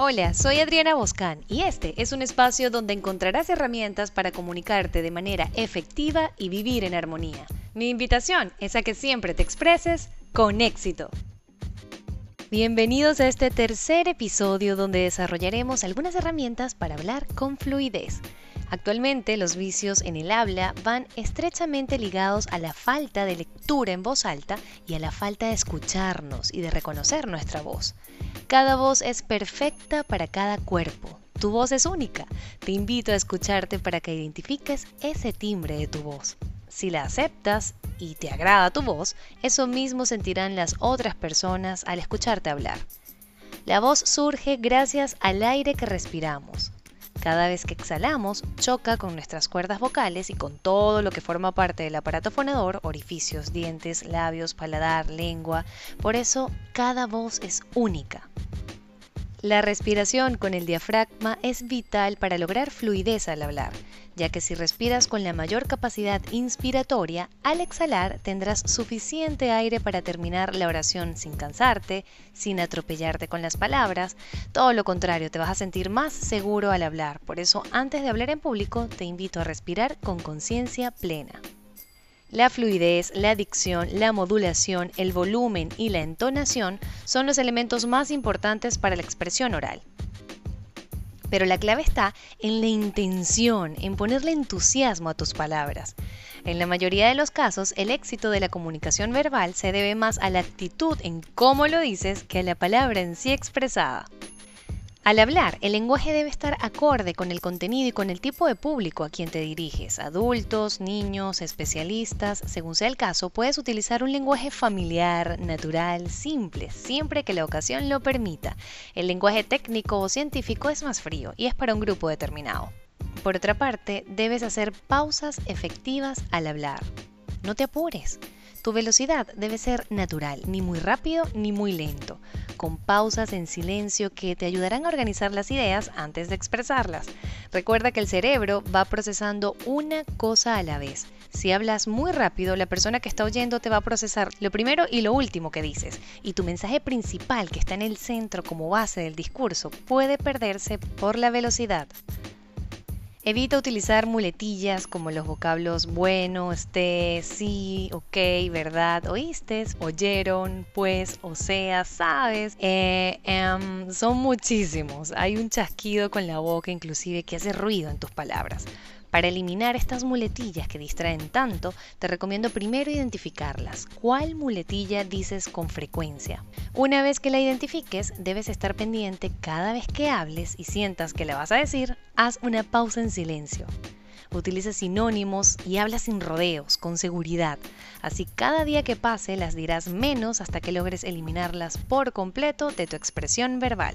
Hola, soy Adriana Boscán y este es un espacio donde encontrarás herramientas para comunicarte de manera efectiva y vivir en armonía. Mi invitación es a que siempre te expreses con éxito. Bienvenidos a este tercer episodio donde desarrollaremos algunas herramientas para hablar con fluidez. Actualmente los vicios en el habla van estrechamente ligados a la falta de lectura en voz alta y a la falta de escucharnos y de reconocer nuestra voz. Cada voz es perfecta para cada cuerpo. Tu voz es única. Te invito a escucharte para que identifiques ese timbre de tu voz. Si la aceptas y te agrada tu voz, eso mismo sentirán las otras personas al escucharte hablar. La voz surge gracias al aire que respiramos. Cada vez que exhalamos, choca con nuestras cuerdas vocales y con todo lo que forma parte del aparato fonador, orificios, dientes, labios, paladar, lengua. Por eso, cada voz es única. La respiración con el diafragma es vital para lograr fluidez al hablar, ya que si respiras con la mayor capacidad inspiratoria, al exhalar tendrás suficiente aire para terminar la oración sin cansarte, sin atropellarte con las palabras, todo lo contrario, te vas a sentir más seguro al hablar, por eso antes de hablar en público te invito a respirar con conciencia plena. La fluidez, la dicción, la modulación, el volumen y la entonación son los elementos más importantes para la expresión oral. Pero la clave está en la intención, en ponerle entusiasmo a tus palabras. En la mayoría de los casos, el éxito de la comunicación verbal se debe más a la actitud en cómo lo dices que a la palabra en sí expresada. Al hablar, el lenguaje debe estar acorde con el contenido y con el tipo de público a quien te diriges. Adultos, niños, especialistas, según sea el caso, puedes utilizar un lenguaje familiar, natural, simple, siempre que la ocasión lo permita. El lenguaje técnico o científico es más frío y es para un grupo determinado. Por otra parte, debes hacer pausas efectivas al hablar. No te apures. Tu velocidad debe ser natural, ni muy rápido ni muy lento, con pausas en silencio que te ayudarán a organizar las ideas antes de expresarlas. Recuerda que el cerebro va procesando una cosa a la vez. Si hablas muy rápido, la persona que está oyendo te va a procesar lo primero y lo último que dices, y tu mensaje principal que está en el centro como base del discurso puede perderse por la velocidad. Evita utilizar muletillas como los vocablos bueno, esté, sí, ok, verdad, oíste, oyeron, pues, o sea, sabes. Eh, em, son muchísimos. Hay un chasquido con la boca inclusive que hace ruido en tus palabras. Para eliminar estas muletillas que distraen tanto, te recomiendo primero identificarlas. ¿Cuál muletilla dices con frecuencia? Una vez que la identifiques, debes estar pendiente cada vez que hables y sientas que la vas a decir, haz una pausa en silencio. Utiliza sinónimos y habla sin rodeos, con seguridad. Así cada día que pase las dirás menos hasta que logres eliminarlas por completo de tu expresión verbal.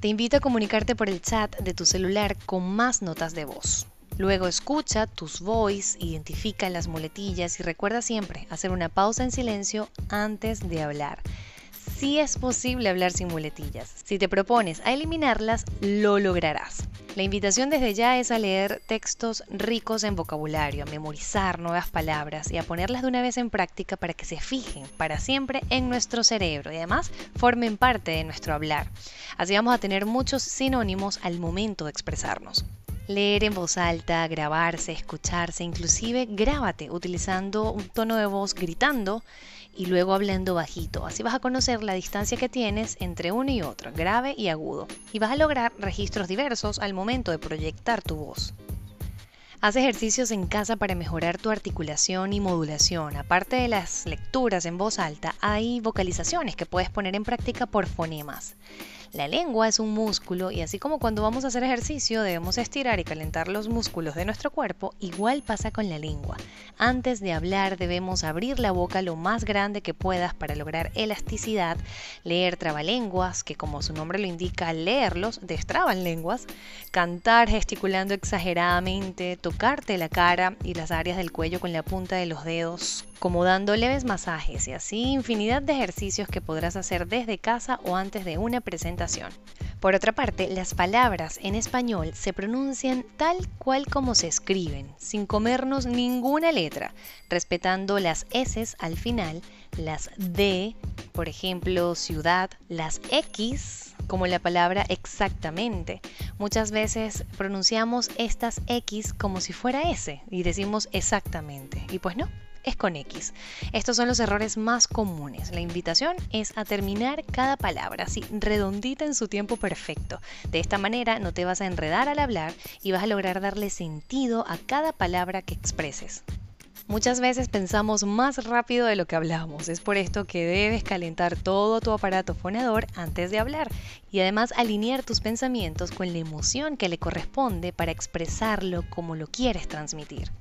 Te invito a comunicarte por el chat de tu celular con más notas de voz. Luego escucha tus voice, identifica las muletillas y recuerda siempre hacer una pausa en silencio antes de hablar. Sí es posible hablar sin muletillas. Si te propones a eliminarlas, lo lograrás. La invitación desde ya es a leer textos ricos en vocabulario, a memorizar nuevas palabras y a ponerlas de una vez en práctica para que se fijen para siempre en nuestro cerebro y además formen parte de nuestro hablar. Así vamos a tener muchos sinónimos al momento de expresarnos leer en voz alta, grabarse, escucharse, inclusive grábate utilizando un tono de voz gritando y luego hablando bajito. Así vas a conocer la distancia que tienes entre uno y otro, grave y agudo, y vas a lograr registros diversos al momento de proyectar tu voz. Haz ejercicios en casa para mejorar tu articulación y modulación. Aparte de las lecturas en voz alta, hay vocalizaciones que puedes poner en práctica por fonemas. La lengua es un músculo y así como cuando vamos a hacer ejercicio debemos estirar y calentar los músculos de nuestro cuerpo, igual pasa con la lengua. Antes de hablar debemos abrir la boca lo más grande que puedas para lograr elasticidad, leer trabalenguas, que como su nombre lo indica, leerlos destraban lenguas, cantar gesticulando exageradamente, tocarte la cara y las áreas del cuello con la punta de los dedos, como dando leves masajes y así infinidad de ejercicios que podrás hacer desde casa o antes de una presentación. Por otra parte, las palabras en español se pronuncian tal cual como se escriben, sin comernos ninguna letra, respetando las S al final, las D, por ejemplo, ciudad, las X, como la palabra exactamente. Muchas veces pronunciamos estas X como si fuera S y decimos exactamente, y pues no es con X. Estos son los errores más comunes. La invitación es a terminar cada palabra así, redondita en su tiempo perfecto. De esta manera no te vas a enredar al hablar y vas a lograr darle sentido a cada palabra que expreses. Muchas veces pensamos más rápido de lo que hablamos. Es por esto que debes calentar todo tu aparato fonador antes de hablar y además alinear tus pensamientos con la emoción que le corresponde para expresarlo como lo quieres transmitir.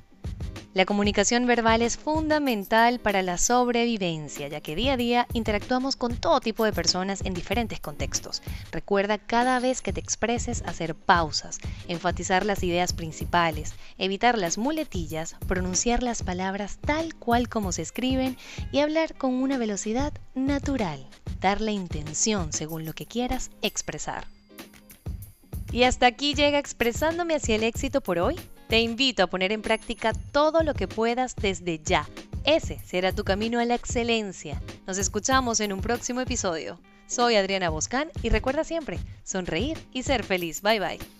La comunicación verbal es fundamental para la sobrevivencia, ya que día a día interactuamos con todo tipo de personas en diferentes contextos. Recuerda cada vez que te expreses hacer pausas, enfatizar las ideas principales, evitar las muletillas, pronunciar las palabras tal cual como se escriben y hablar con una velocidad natural, dar la intención según lo que quieras expresar. Y hasta aquí llega expresándome hacia el éxito por hoy. Te invito a poner en práctica todo lo que puedas desde ya. Ese será tu camino a la excelencia. Nos escuchamos en un próximo episodio. Soy Adriana Boscán y recuerda siempre, sonreír y ser feliz. Bye bye.